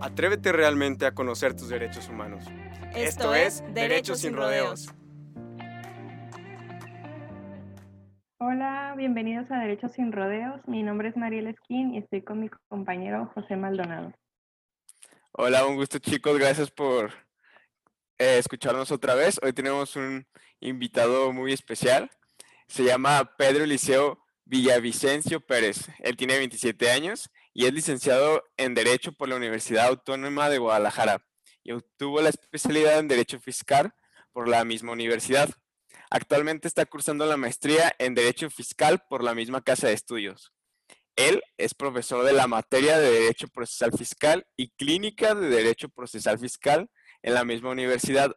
Atrévete realmente a conocer tus derechos humanos. Esto, es Derechos sin Rodeos. Hola, bienvenidos a Derechos sin Rodeos. Mi nombre es Mariel Esquín y estoy con mi compañero José Maldonado. Hola, un gusto chicos, gracias por eh, escucharnos otra vez. Hoy tenemos un invitado muy especial. Se llama Pedro Eliseo Villavicencio Pérez. Él tiene 27 años y es licenciado en Derecho por la Universidad Autónoma de Guadalajara y obtuvo la especialidad en Derecho Fiscal por la misma universidad. Actualmente está cursando la maestría en Derecho Fiscal por la misma casa de estudios. Él es profesor de la materia de Derecho Procesal Fiscal y Clínica de Derecho Procesal Fiscal en la misma universidad.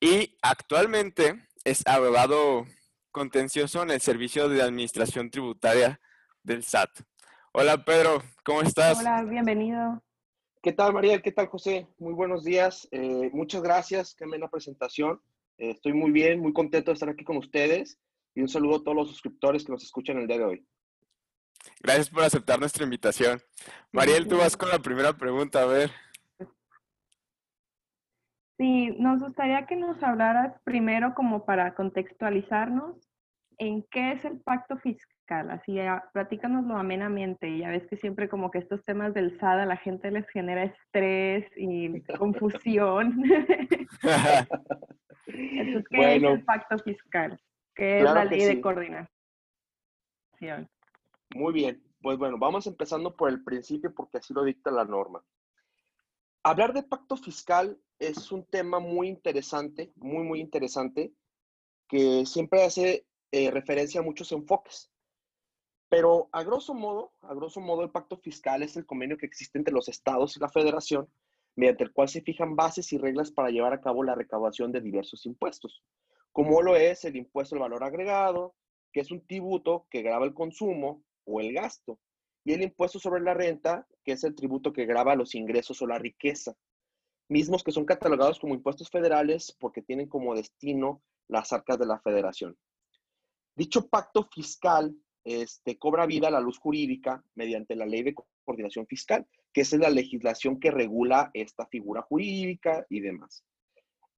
Y actualmente es abogado contencioso en el Servicio de Administración Tributaria del SAT. Hola Pedro, ¿cómo estás? Hola, bienvenido. ¿Qué tal María? ¿Qué tal José? Muy buenos días. Eh, muchas gracias, qué la presentación. Eh, estoy muy bien, muy contento de estar aquí con ustedes y un saludo a todos los suscriptores que nos escuchan el día de hoy. Gracias por aceptar nuestra invitación. Mariel, tú vas con la primera pregunta, a ver. Sí, nos gustaría que nos hablaras primero como para contextualizarnos en qué es el pacto fiscal Así, ah, platícanoslo amenamente. Ya ves que siempre como que estos temas del SAD a la gente les genera estrés y confusión. Entonces, ¿qué es el pacto fiscal? ¿Qué es la ley de coordinación? Muy bien. Pues bueno, vamos empezando por el principio porque así lo dicta la norma. Hablar de pacto fiscal es un tema muy interesante, muy, muy interesante, que siempre hace eh, referencia a muchos enfoques. Pero a grosso modo, a grosso modo, el pacto fiscal es el convenio que existe entre los estados y la federación, mediante el cual se fijan bases y reglas para llevar a cabo la recaudación de diversos impuestos, como lo es el impuesto al valor agregado, que es un tributo que graba el consumo o el gasto, y el impuesto sobre la renta, que es el tributo que graba los ingresos o la riqueza, mismos que son catalogados como impuestos federales porque tienen como destino las arcas de la federación. Dicho pacto fiscal este, cobra vida a la luz jurídica mediante la ley de coordinación fiscal, que es la legislación que regula esta figura jurídica y demás.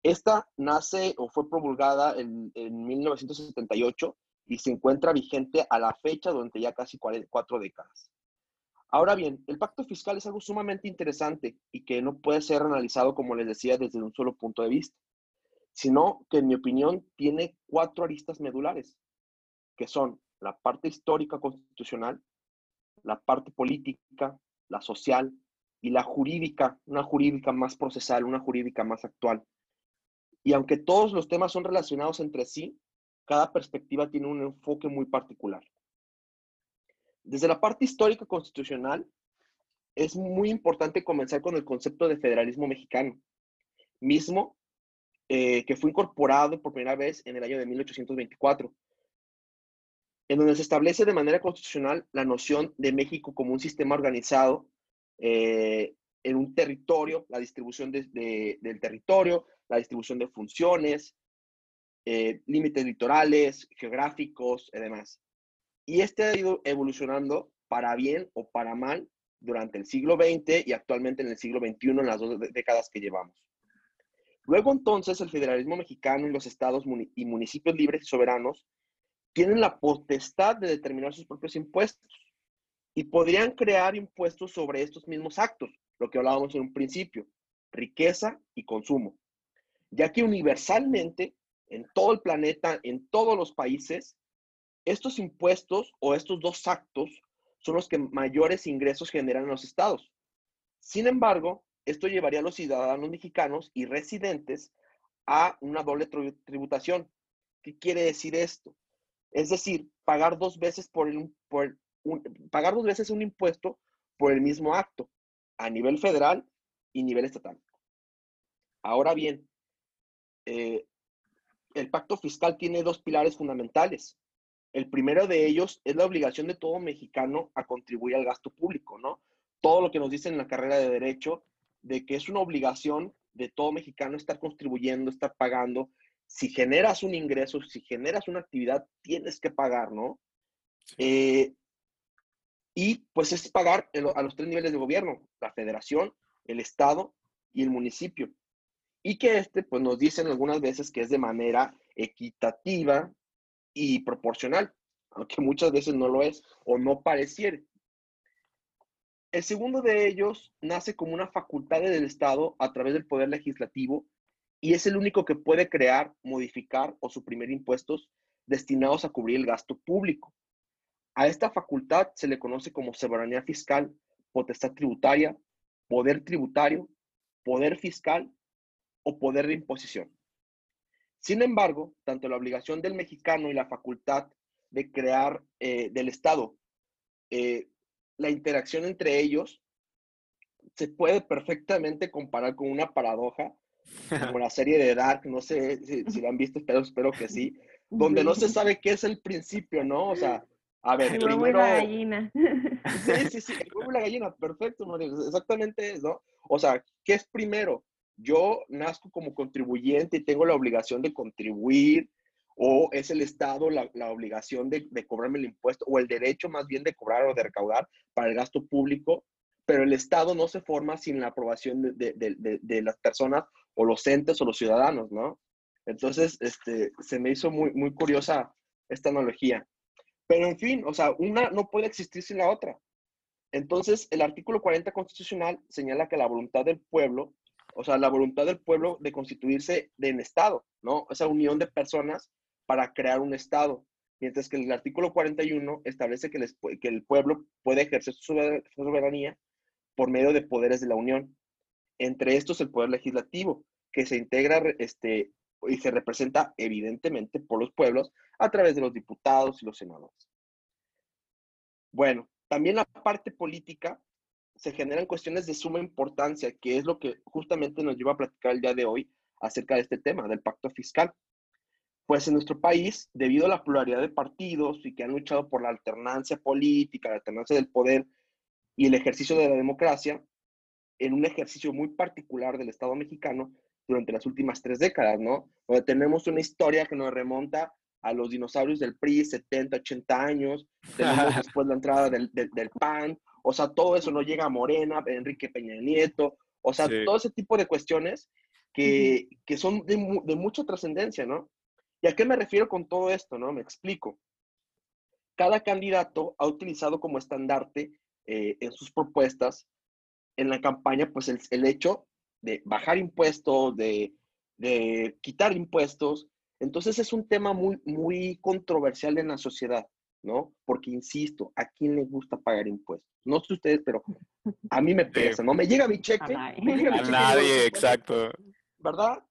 Esta nace o fue promulgada en, 1978 y se encuentra vigente a la fecha durante ya casi cuatro décadas. Ahora bien, el pacto fiscal es algo sumamente interesante y que no puede ser analizado, como les decía, desde un solo punto de vista, sino que en mi opinión tiene cuatro aristas medulares, que son la parte histórica constitucional, la parte política, la social y la jurídica, una jurídica más procesal, una jurídica más actual. Y aunque todos los temas son relacionados entre sí, cada perspectiva tiene un enfoque muy particular. Desde la parte histórica constitucional, es muy importante comenzar con el concepto de federalismo mexicano, mismo eh, que fue incorporado por primera vez en el año de 1824 en donde se establece de manera constitucional la noción de México como un sistema organizado eh, en un territorio, la distribución del territorio, la distribución de funciones, eh, límites litorales, geográficos y demás. Y este ha ido evolucionando para bien o para mal durante el siglo XX y actualmente en el siglo XXI, en las dos décadas que llevamos. Luego entonces el federalismo mexicano y los estados y municipios libres y soberanos tienen la potestad de determinar sus propios impuestos y podrían crear impuestos sobre estos mismos actos, lo que hablábamos en un principio, riqueza y consumo, ya que universalmente en todo el planeta, en todos los países, estos impuestos o estos dos actos son los que mayores ingresos generan en los estados. Sin embargo, esto llevaría a los ciudadanos mexicanos y residentes a una doble tributación. ¿Qué quiere decir esto? Es decir, pagar dos veces por, un impuesto por el mismo acto a nivel federal y nivel estatal. Ahora bien, eh, el pacto fiscal tiene dos pilares fundamentales. El primero de ellos es la obligación de todo mexicano a contribuir al gasto público, ¿no? Todo lo que nos dicen en la carrera de derecho, de que es una obligación de todo mexicano estar contribuyendo, estar pagando. Si generas un ingreso, si generas una actividad, tienes que pagar, ¿no? Eh, y pues es pagar a los tres niveles de gobierno, la federación, el estado y el municipio. Y que este, pues nos dicen algunas veces que es de manera equitativa y proporcional, aunque muchas veces no lo es o no pareciera. El segundo de ellos nace como una facultad del Estado a través del Poder Legislativo y es el único que puede crear, modificar o suprimir impuestos destinados a cubrir el gasto público. A esta facultad se le conoce como soberanía fiscal, potestad tributaria, poder tributario, poder fiscal o poder de imposición. Sin embargo, tanto la obligación del mexicano y la facultad de crear eh, del Estado, eh, la interacción entre ellos se puede perfectamente comparar con una paradoja, como la serie de Dark, no sé si, si la han visto, pero espero que sí, donde no se sabe qué es el principio, ¿no? O sea, a ver, el primero... y la gallina. Sí, sí, sí, el huevo y la gallina, perfecto, María, exactamente eso. O sea, ¿qué es primero? Yo nazco como contribuyente y tengo la obligación de contribuir, o es el Estado la, la obligación de, de, cobrarme el impuesto, o el derecho más bien de cobrar o de recaudar para el gasto público, pero el Estado no se forma sin la aprobación de, de, de las personas o los entes o los ciudadanos, ¿no? Entonces, este, se me hizo muy, muy curiosa esta analogía. Pero en fin, o sea, una no puede existir sin la otra. Entonces, el artículo 40 constitucional señala que la voluntad del pueblo, o sea, la voluntad del pueblo de constituirse en Estado, ¿no? Esa unión de personas para crear un Estado. Mientras que el artículo 41 establece que, el pueblo puede ejercer su soberanía por medio de poderes de la Unión. Entre estos, el poder legislativo, que se integra este, y se representa evidentemente por los pueblos a través de los diputados y los senadores. Bueno, también la parte política se generan cuestiones de suma importancia, que es lo que justamente nos lleva a platicar el día de hoy acerca de este tema, del pacto fiscal. Pues en nuestro país, debido a la pluralidad de partidos y que han luchado por la alternancia política, la alternancia del poder y el ejercicio de la democracia, en un ejercicio muy particular del Estado mexicano, durante las últimas tres décadas, ¿no? Donde tenemos una historia que nos remonta a los dinosaurios del PRI, 70, 80 años, tenemos después la entrada del, del, del, PAN, o sea, todo eso no llega a Morena, Enrique Peña Nieto, o sea, sí. todo ese tipo de cuestiones que, uh -huh. que son de, de mucha trascendencia, ¿no? ¿Y a qué me refiero con todo esto, no? Me explico. Cada candidato ha utilizado como estandarte eh, en sus propuestas en la campaña, pues el, el hecho de bajar impuestos, de, de, quitar impuestos. Entonces es un tema muy, muy controversial en la sociedad, ¿no? Porque, insisto, ¿a quién le gusta pagar impuestos? No sé ustedes, pero a mí me pesa, ¿no? Me llega mi cheque. A, me llega mi cheque nadie, exacto. ¿Verdad?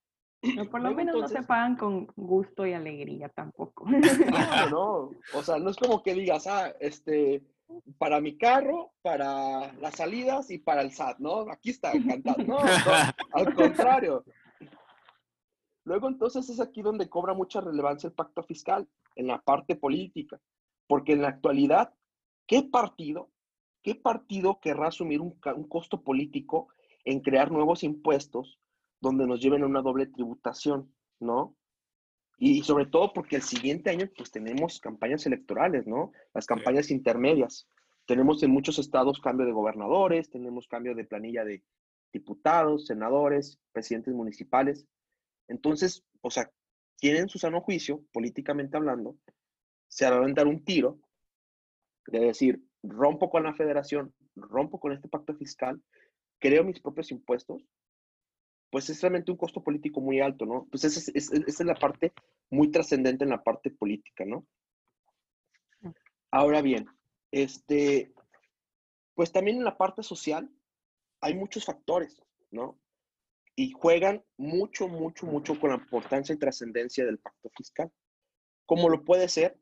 No, por lo menos Entonces, no se pagan con gusto y alegría tampoco. No, no, o sea, no es como que digas, ah, este, para mi carro, para las salidas y para el SAT, ¿no? Aquí está, encantado. No, no, al contrario. Luego entonces es aquí donde cobra mucha relevancia el pacto fiscal, en la parte política, porque en la actualidad, ¿qué partido, qué partido querrá asumir un, un costo político en crear nuevos impuestos donde nos lleven a una doble tributación, ¿no? Y sobre todo porque el siguiente año pues tenemos campañas electorales, ¿no? Las campañas sí. intermedias. Tenemos en muchos estados cambio de gobernadores, tenemos cambio de planilla de diputados, senadores, presidentes municipales. Entonces, o sea, tienen su sano juicio, políticamente hablando, se harán dar un tiro de decir, rompo con la federación, rompo con este pacto fiscal, creo mis propios impuestos, pues es realmente un costo político muy alto, ¿no? Pues esa es, la parte muy trascendente en la parte política, ¿no? Ahora bien, este, pues también en la parte social hay muchos factores, ¿no? Y juegan mucho, mucho, mucho con la importancia y trascendencia del pacto fiscal. Como lo puede ser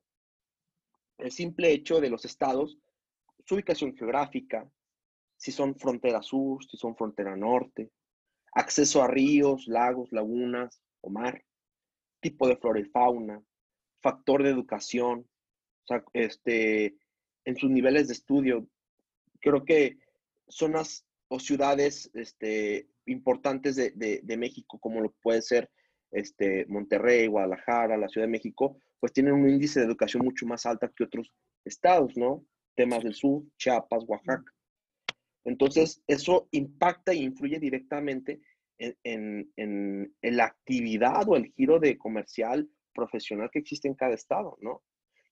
el simple hecho de los estados, su ubicación geográfica, si son frontera sur, si son frontera norte, acceso a ríos, lagos, lagunas o mar, tipo de flora y fauna, factor de educación, o sea, este, en sus niveles de estudio. Creo que zonas o ciudades este, importantes de, de, México, como lo puede ser este, Monterrey, Guadalajara, la Ciudad de México, pues tienen un índice de educación mucho más alta que otros estados, ¿no? Temas del sur, Chiapas, Oaxaca. Entonces, eso impacta e influye directamente en, en, la actividad o el giro de comercial profesional que existe en cada estado, ¿no?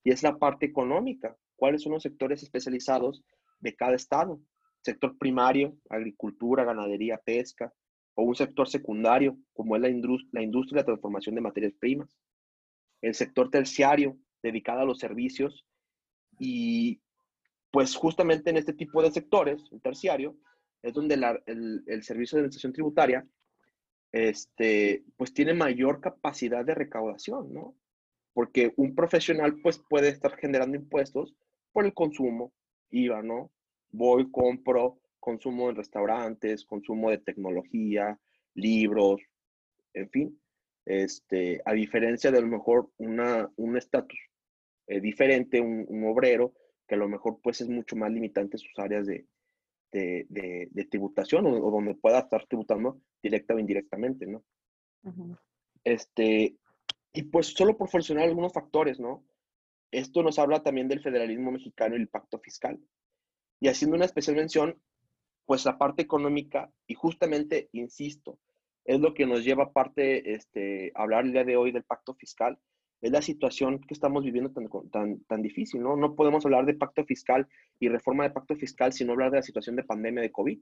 Y es la parte económica. ¿Cuáles son los sectores especializados de cada estado? Sector primario, agricultura, ganadería, pesca, o un sector secundario, como es la, la industria de transformación de materias primas. El sector terciario, dedicado a los servicios, y pues justamente en este tipo de sectores, el terciario, es donde el, el, servicio de administración tributaria este, pues tiene mayor capacidad de recaudación, ¿no? Porque un profesional pues puede estar generando impuestos por el consumo, IVA, ¿no? Voy, compro, consumo en restaurantes, consumo de tecnología, libros, en fin. Este, a diferencia de a lo mejor una, un estatus eh, diferente, un, un, obrero, que a lo mejor pues es mucho más limitante sus áreas de, de, tributación o, donde pueda estar tributando directa o indirectamente, ¿no? Este, y pues solo por funcionar algunos factores, ¿no? Esto nos habla también del federalismo mexicano y el pacto fiscal. Y haciendo una especial mención, pues la parte económica, y justamente, insisto, es lo que nos lleva aparte este, a hablar el día de hoy del pacto fiscal, es la situación que estamos viviendo tan, tan, tan difícil, ¿no? No podemos hablar de pacto fiscal y reforma de pacto fiscal sin hablar de la situación de pandemia de COVID,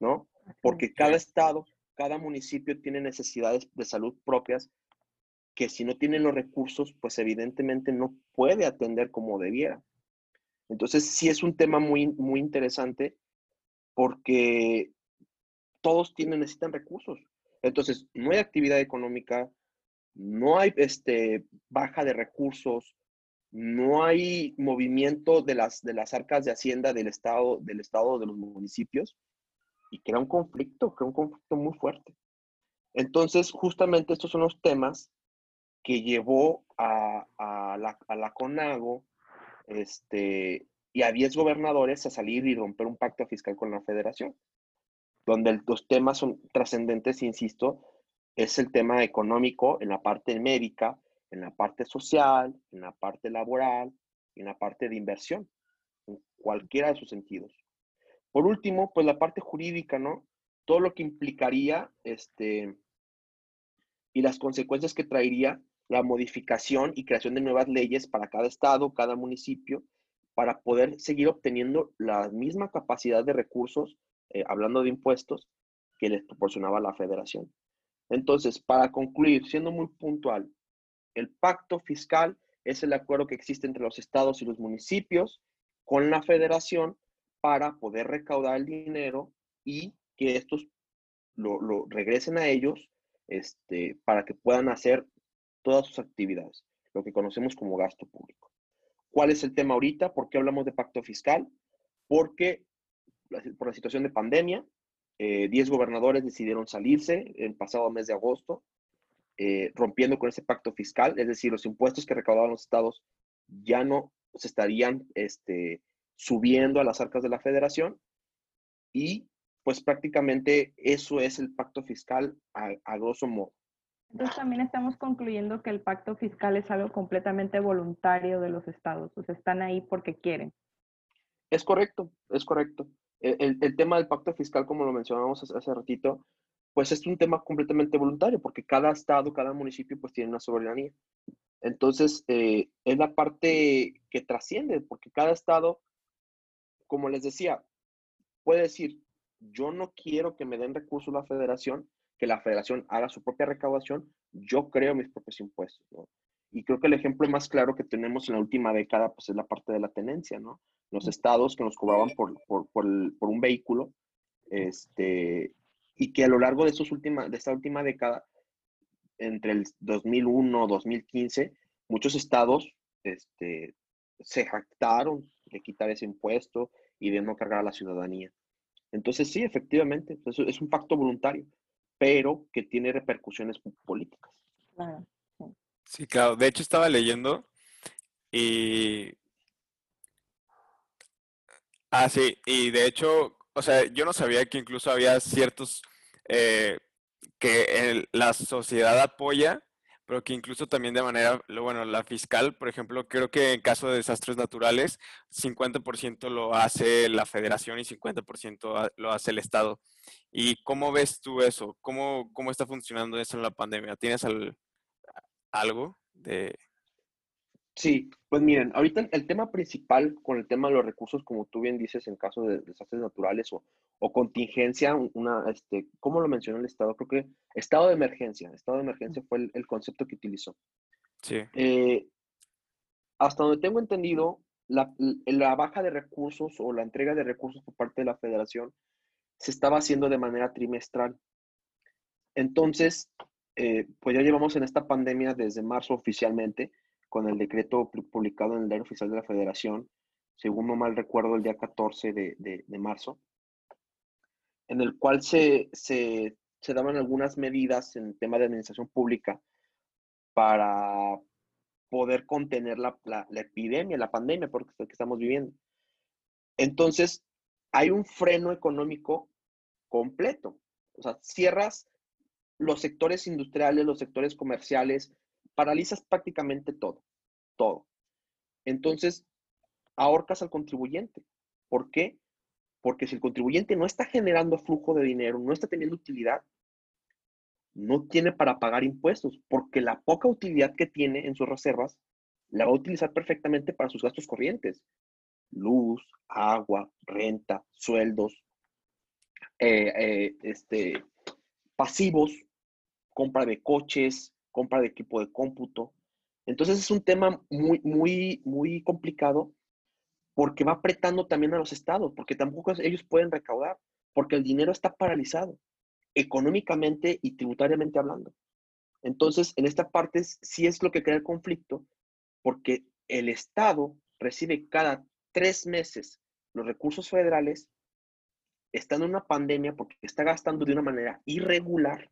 ¿no? Porque cada estado, cada municipio tiene necesidades de salud propias que si no tienen los recursos, pues evidentemente no puede atender como debiera. Entonces, sí es un tema muy, muy interesante porque todos tienen, necesitan recursos. Entonces, no hay actividad económica, no hay este, baja de recursos, no hay movimiento de las, arcas de hacienda del estado, del estado de los municipios y crea un conflicto, crea un conflicto muy fuerte. Entonces, justamente estos son los temas que llevó a, a, la, a la, CONAGO este, y a 10 gobernadores a salir y romper un pacto fiscal con la federación, donde los temas son trascendentes, insisto, es el tema económico en la parte médica, en la parte social, en la parte laboral, en la parte de inversión, en cualquiera de sus sentidos. Por último, pues la parte jurídica, ¿no? Todo lo que implicaría este, y las consecuencias que traería la modificación y creación de nuevas leyes para cada estado, cada municipio, para poder seguir obteniendo la misma capacidad de recursos, eh, hablando de impuestos, que les proporcionaba la federación. Entonces, para concluir, siendo muy puntual, el pacto fiscal es el acuerdo que existe entre los estados y los municipios con la federación para poder recaudar el dinero y que estos lo, regresen a ellos este, para que puedan hacer todas sus actividades, lo que conocemos como gasto público. ¿Cuál es el tema ahorita? ¿Por qué hablamos de pacto fiscal? Porque por la situación de pandemia, 10 eh, gobernadores decidieron salirse el pasado mes de agosto, eh, rompiendo con ese pacto fiscal, es decir, los impuestos que recaudaban los estados ya no se estarían este, subiendo a las arcas de la federación y pues prácticamente eso es el pacto fiscal a, a grosso modo. Entonces también estamos concluyendo que el pacto fiscal es algo completamente voluntario de los estados, o sea, están ahí porque quieren. Es correcto, es correcto el, tema del pacto fiscal, como lo mencionamos hace, ratito, pues es un tema completamente voluntario, porque cada estado, cada municipio, pues tiene una soberanía. Entonces, eh, es la parte que trasciende, porque cada estado, como les decía, puede decir, yo no quiero que me den recursos la federación, que la federación haga su propia recaudación, yo creo mis propios impuestos. Y creo que el ejemplo más claro que tenemos en la última década, pues es la parte de la tenencia, ¿no? Los estados que nos cobraban por, por, por, un vehículo, este, y que a lo largo de, estos de esta última década, entre el 2001 2015, muchos estados este, se jactaron de quitar ese impuesto y de no cargar a la ciudadanía. Entonces, sí, efectivamente, es un pacto voluntario, pero que tiene repercusiones políticas. Sí, claro. De hecho, estaba leyendo y... Ah, sí, y de hecho, o sea, yo no sabía que incluso había ciertos eh, que la sociedad apoya, pero que incluso también de manera, bueno, la fiscal, por ejemplo, creo que en caso de desastres naturales, 50% lo hace la federación y 50% lo hace el Estado. ¿Y cómo ves tú eso? ¿Cómo, cómo está funcionando eso en la pandemia? ¿Tienes algo de, Sí, pues miren, ahorita el tema principal con el tema de los recursos, como tú bien dices, en caso de desastres naturales o, contingencia, una, este, ¿cómo lo mencionó el Estado? Creo que estado de emergencia, estado de emergencia fue el, concepto que utilizó. Sí. Eh, hasta donde tengo entendido, la, la, baja de recursos o la entrega de recursos por parte de la federación se estaba haciendo de manera trimestral. Entonces, eh, pues ya llevamos en esta pandemia desde marzo oficialmente con el decreto publicado en el Diario Oficial de la Federación, según no mal recuerdo, el día 14 de, marzo, en el cual se, se, daban algunas medidas en tema de administración pública para poder contener la, la, epidemia, la pandemia por que estamos viviendo. Entonces, hay un freno económico completo. O sea, cierras los sectores industriales, los sectores comerciales, paralizas prácticamente todo, todo. Entonces, ahorcas al contribuyente. ¿Por qué? Porque si el contribuyente no está generando flujo de dinero, no está teniendo utilidad, no tiene para pagar impuestos, porque la poca utilidad que tiene en sus reservas la va a utilizar perfectamente para sus gastos corrientes. Luz, agua, renta, sueldos, eh, eh, este, pasivos, compra de coches, compra de equipo de cómputo. Entonces es un tema muy, muy, muy complicado porque va apretando también a los estados, porque tampoco ellos pueden recaudar, porque el dinero está paralizado, económicamente y tributariamente hablando. Entonces, en esta parte sí es lo que crea el conflicto, porque el Estado recibe cada tres meses los recursos federales, está en una pandemia porque está gastando de una manera irregular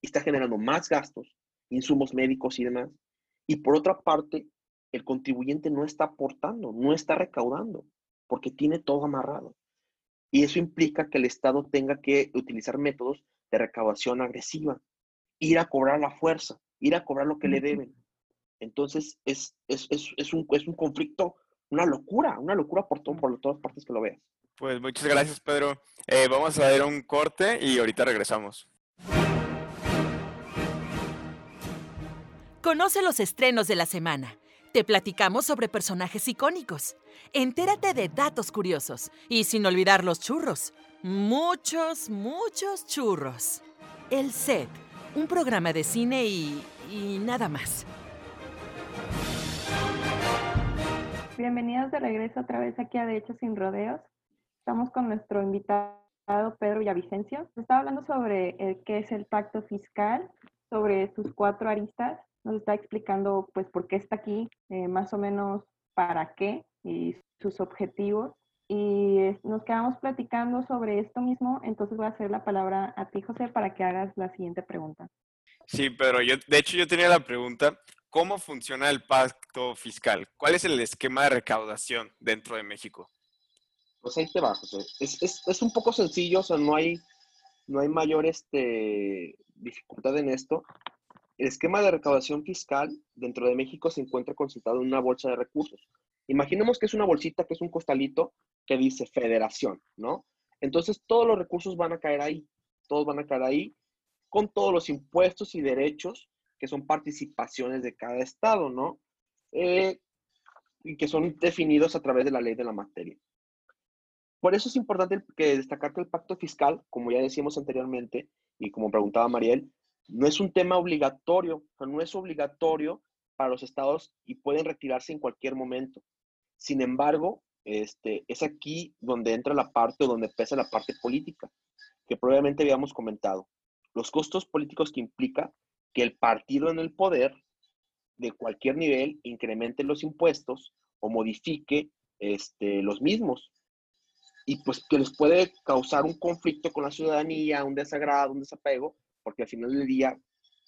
y está generando más gastos, insumos médicos y demás. Y por otra parte, el contribuyente no está aportando, no está recaudando, porque tiene todo amarrado. Y eso implica que el Estado tenga que utilizar métodos de recaudación agresiva, ir a cobrar la fuerza, ir a cobrar lo que le deben. Entonces, es, es, un, es un conflicto, una locura, una locura por, todo, por todas partes que lo veas. Pues muchas gracias, Pedro. Eh, vamos a ver un corte y ahorita regresamos. Conoce los estrenos de la semana. Te platicamos sobre personajes icónicos. Entérate de datos curiosos. Y sin olvidar los churros. Muchos, muchos churros. El Set, un programa de cine y, y nada más. Bienvenidos de regreso otra vez aquí a De Hecho Sin Rodeos. Estamos con nuestro invitado Pedro Villavicencio. Está hablando sobre el, qué es el pacto fiscal, sobre sus cuatro aristas nos está explicando pues por qué está aquí, eh, más o menos para qué y sus objetivos. Y nos quedamos platicando sobre esto mismo, entonces voy a hacer la palabra a ti, José, para que hagas la siguiente pregunta. Sí, pero yo, de hecho yo tenía la pregunta, ¿cómo funciona el pacto fiscal? ¿Cuál es el esquema de recaudación dentro de México? Pues ahí te va, José. Es, es, es un poco sencillo, o sea, no hay, no hay mayor este, dificultad en esto. El esquema de recaudación fiscal dentro de México se encuentra concentrado en una bolsa de recursos. Imaginemos que es una bolsita, que es un costalito que dice federación, ¿no? Entonces todos los recursos van a caer ahí, todos van a caer ahí con todos los impuestos y derechos que son participaciones de cada estado, ¿no? Eh, y que son definidos a través de la ley de la materia. Por eso es importante que destacar que el pacto fiscal, como ya decíamos anteriormente, y como preguntaba Mariel, no es un tema obligatorio, no es obligatorio para los estados y pueden retirarse en cualquier momento. Sin embargo, este, es aquí donde entra la parte o donde pesa la parte política, que probablemente habíamos comentado. Los costos políticos que implica que el partido en el poder de cualquier nivel incremente los impuestos o modifique este, los mismos. y pues que les puede causar un conflicto con la ciudadanía, un desagrado, un desapego, porque al final del día,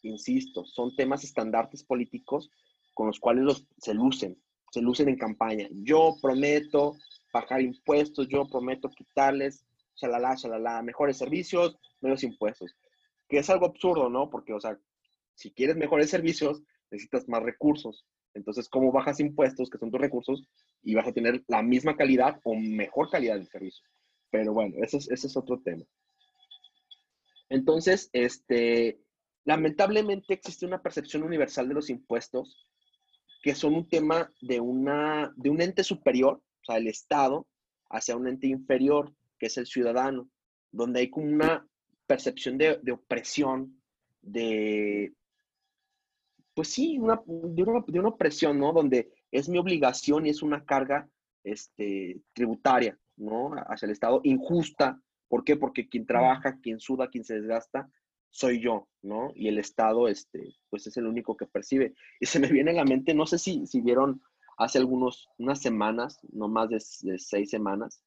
insisto, son temas estandartes políticos con los cuales se lucen, se lucen en campaña. Yo prometo bajar impuestos, yo prometo quitarles, shalala, shalala, mejores servicios, menos impuestos. Que es algo absurdo, ¿no? Porque, o sea, si quieres mejores servicios, necesitas más recursos. Entonces, ¿cómo bajas impuestos, que son tus recursos, y vas a tener la misma calidad o mejor calidad de servicio? Pero bueno, ese es, ese es otro tema. Entonces, este, lamentablemente existe una percepción universal de los impuestos que son un tema de, una, de un ente superior, o sea, el Estado, hacia un ente inferior, que es el ciudadano, donde hay como una percepción de, de opresión, de, pues sí, de, una, de, una, opresión, ¿no? Donde es mi obligación y es una carga este, tributaria, ¿no? Hacia el Estado, injusta. ¿Por qué? Porque quien trabaja, quien suda, quien se desgasta, soy yo, ¿no? Y el Estado, este, pues es el único que percibe. Y se me viene a la mente, no sé si, si vieron hace algunos, unas semanas, no más de, de seis semanas,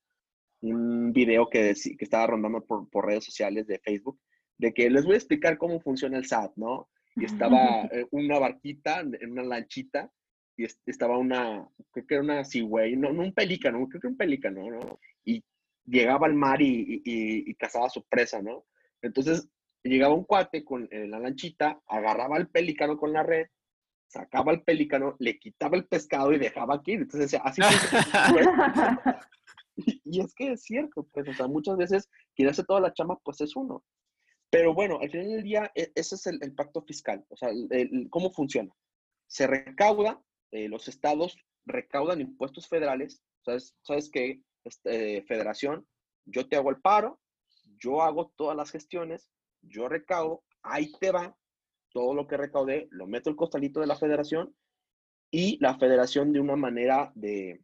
un video que, que estaba rondando por, por, redes sociales de Facebook, de que les voy a explicar cómo funciona el SAT, ¿no? Y estaba eh, una barquita en una lanchita y estaba una, creo que era una cigüey, no, no un pelícano, creo que un pelícano, ¿no? Y llegaba al mar y, y, y cazaba su presa, ¿no? Entonces llegaba un cuate con la lanchita, agarraba al pelícano con la red, sacaba al pelícano, le quitaba el pescado y dejaba aquí. Entonces, así y, y es que es cierto, pues, o sea, muchas veces quien hace toda la chamba, pues es uno. Pero bueno, al final del día, e, ese es el, el pacto fiscal. O sea, el, el, cómo funciona. Se recauda, eh, los estados recaudan impuestos federales. ¿Sabes, ¿sabes qué? Este, federación, yo te hago el paro, yo hago todas las gestiones, yo recaudo, ahí te va todo lo que recaudé, lo meto el costalito de la federación y la federación de una manera de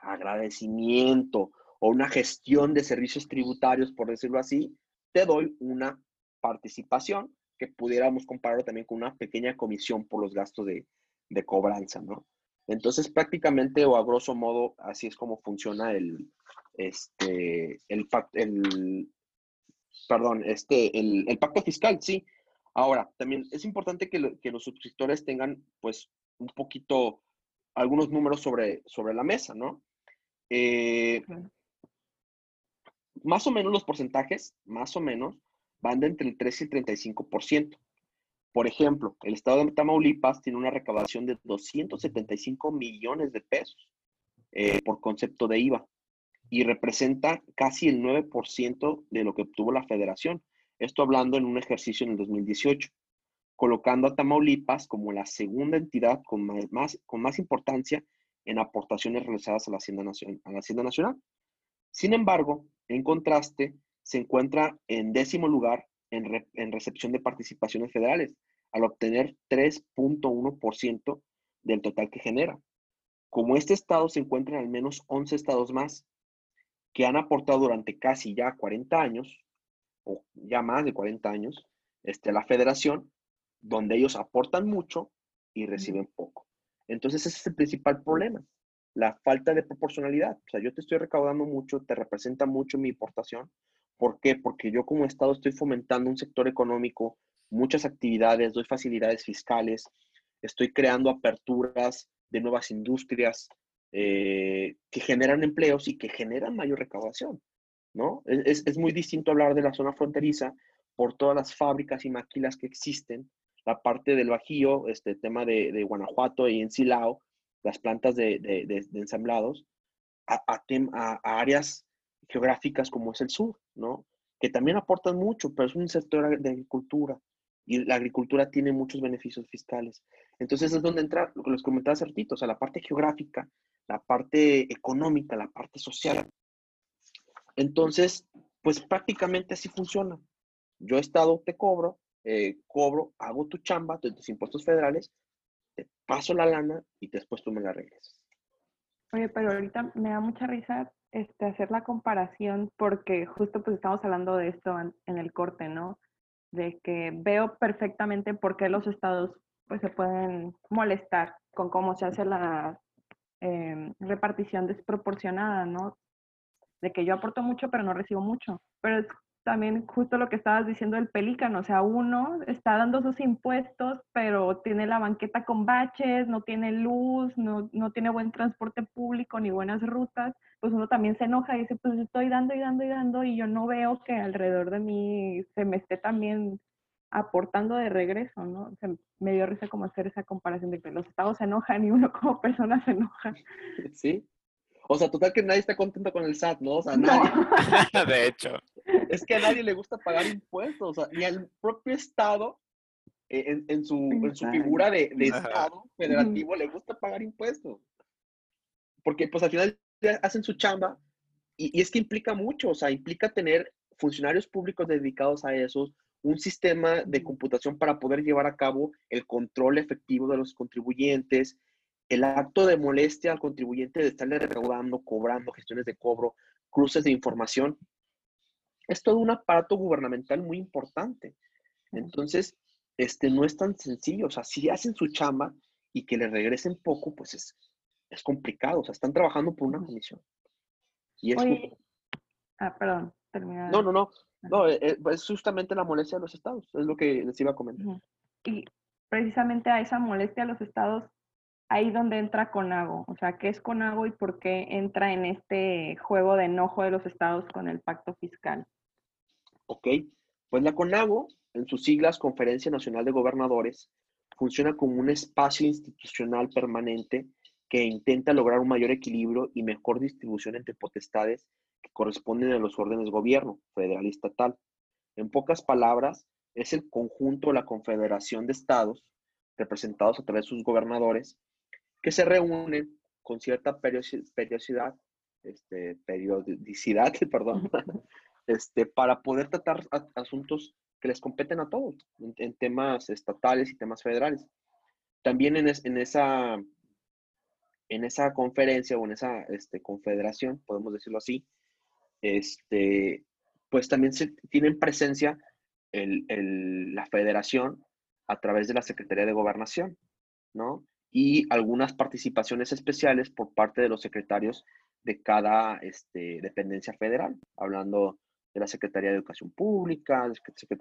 agradecimiento o una gestión de servicios tributarios, por decirlo así, te doy una participación que pudiéramos compararlo también con una pequeña comisión por los gastos de, de cobranza, ¿no? Entonces, prácticamente o a grosso modo, así es como funciona el, este, el, el, perdón, este, el, el, pacto fiscal, sí. Ahora, también es importante que, lo, que, los suscriptores tengan, pues, un poquito, algunos números sobre, sobre la mesa, ¿no? Eh. Más o menos los porcentajes, más o menos, van de entre el 3 y el 35%. Por ejemplo, el estado de Tamaulipas tiene una recaudación de 275 millones de pesos eh, por concepto de IVA y representa casi el 9% de lo que obtuvo la federación. Esto hablando en un ejercicio en el 2018, colocando a Tamaulipas como la segunda entidad con más, con más importancia en aportaciones realizadas a la, Hacienda Nacional, a la Hacienda Nacional. Sin embargo, en contraste, se encuentra en décimo lugar en, re, en recepción de participaciones federales, al obtener 3.1% del total que genera. Como este estado se encuentra en al menos 11 estados más, que han aportado durante casi ya 40 años, o ya más de 40 años, este, la federación, donde ellos aportan mucho y reciben poco. Entonces ese es el principal problema, la falta de proporcionalidad. O sea, yo te estoy recaudando mucho, te representa mucho mi aportación. ¿Por qué? Porque yo como Estado estoy fomentando un sector económico, muchas actividades, doy facilidades fiscales, estoy creando aperturas de nuevas industrias, eh, que generan empleos y que generan mayor recaudación, ¿no? Es, es, muy distinto hablar de la zona fronteriza por todas las fábricas y maquilas que existen, la parte del Bajío, este tema de, de Guanajuato y en Silao, las plantas de, de, ensamblados, a, a, a, áreas geográficas como es el sur, ¿no? Que también aportan mucho, pero es un sector de agricultura y la agricultura tiene muchos beneficios fiscales. Entonces es donde entra lo que les comentaba hace ratito, o sea, la parte geográfica, la parte económica, la parte social. Entonces, pues prácticamente así funciona. Yo Estado te cobro, eh, cobro, hago tu chamba tus impuestos federales, te paso la lana y después tú me la regresas. Oye, pero ahorita me da mucha risa este, hacer la comparación porque justo pues estamos hablando de esto en, el corte, ¿no? De que veo perfectamente por qué los estados pues se pueden molestar con cómo se hace la eh, repartición desproporcionada, ¿no? de que yo aporto mucho, pero no recibo mucho. Pero es también justo lo que estabas diciendo del pelícano, o sea, uno está dando sus impuestos, pero tiene la banqueta con baches, no tiene luz, no, no tiene buen transporte público ni buenas rutas, pues uno también se enoja y dice, pues estoy dando y dando y dando y yo no veo que alrededor de mí se me esté también aportando de regreso, ¿no? O sea, me dio risa como hacer esa comparación de que los estados se enojan y uno como persona se enoja. Sí. O sea, total que nadie está contento con el SAT, ¿no? O sea, nadie. de hecho. Es que a nadie le gusta pagar impuestos, o sea, ni al propio Estado, eh, en, en, su, en su figura de, de Estado federativo, le gusta pagar impuestos. Porque pues al final hacen su chamba y, y es que implica mucho, o sea, implica tener funcionarios públicos dedicados a esos, un sistema de computación para poder llevar a cabo el control efectivo de los contribuyentes, el acto de molestia al contribuyente de estarle recaudando, cobrando, gestiones de cobro, cruces de información. Es todo un aparato gubernamental muy importante. Entonces, este, no es tan sencillo. O sea, si hacen su chamba y que le regresen poco, pues es, es complicado. O sea, están trabajando por una comisión. Y es Oye, ah, perdón, termina. No, no, no. No, es, es justamente la molestia de los estados. Es lo que les iba a comentar. Y precisamente a esa molestia a los estados ahí donde entra Conago, o sea, ¿qué es Conago y por qué entra en este juego de enojo de los estados con el pacto fiscal? Ok, pues la Conago, en sus siglas Conferencia Nacional de Gobernadores, funciona como un espacio institucional permanente que intenta lograr un mayor equilibrio y mejor distribución entre potestades que corresponden a los órdenes de gobierno, federal y estatal. En pocas palabras, es el conjunto de la confederación de estados, representados a través de sus gobernadores, que se reúnen con cierta periodicidad, este, periodicidad, perdón, este, para poder tratar asuntos que les competen a todos, en, temas estatales y temas federales. También en, en, esa, en esa conferencia o en esa este, confederación, podemos decirlo así, este, pues también se, tienen presencia el, el, la federación a través de la Secretaría de Gobernación, ¿no? y algunas participaciones especiales por parte de los secretarios de cada este, dependencia federal, hablando de la Secretaría de Educación Pública, Secretaría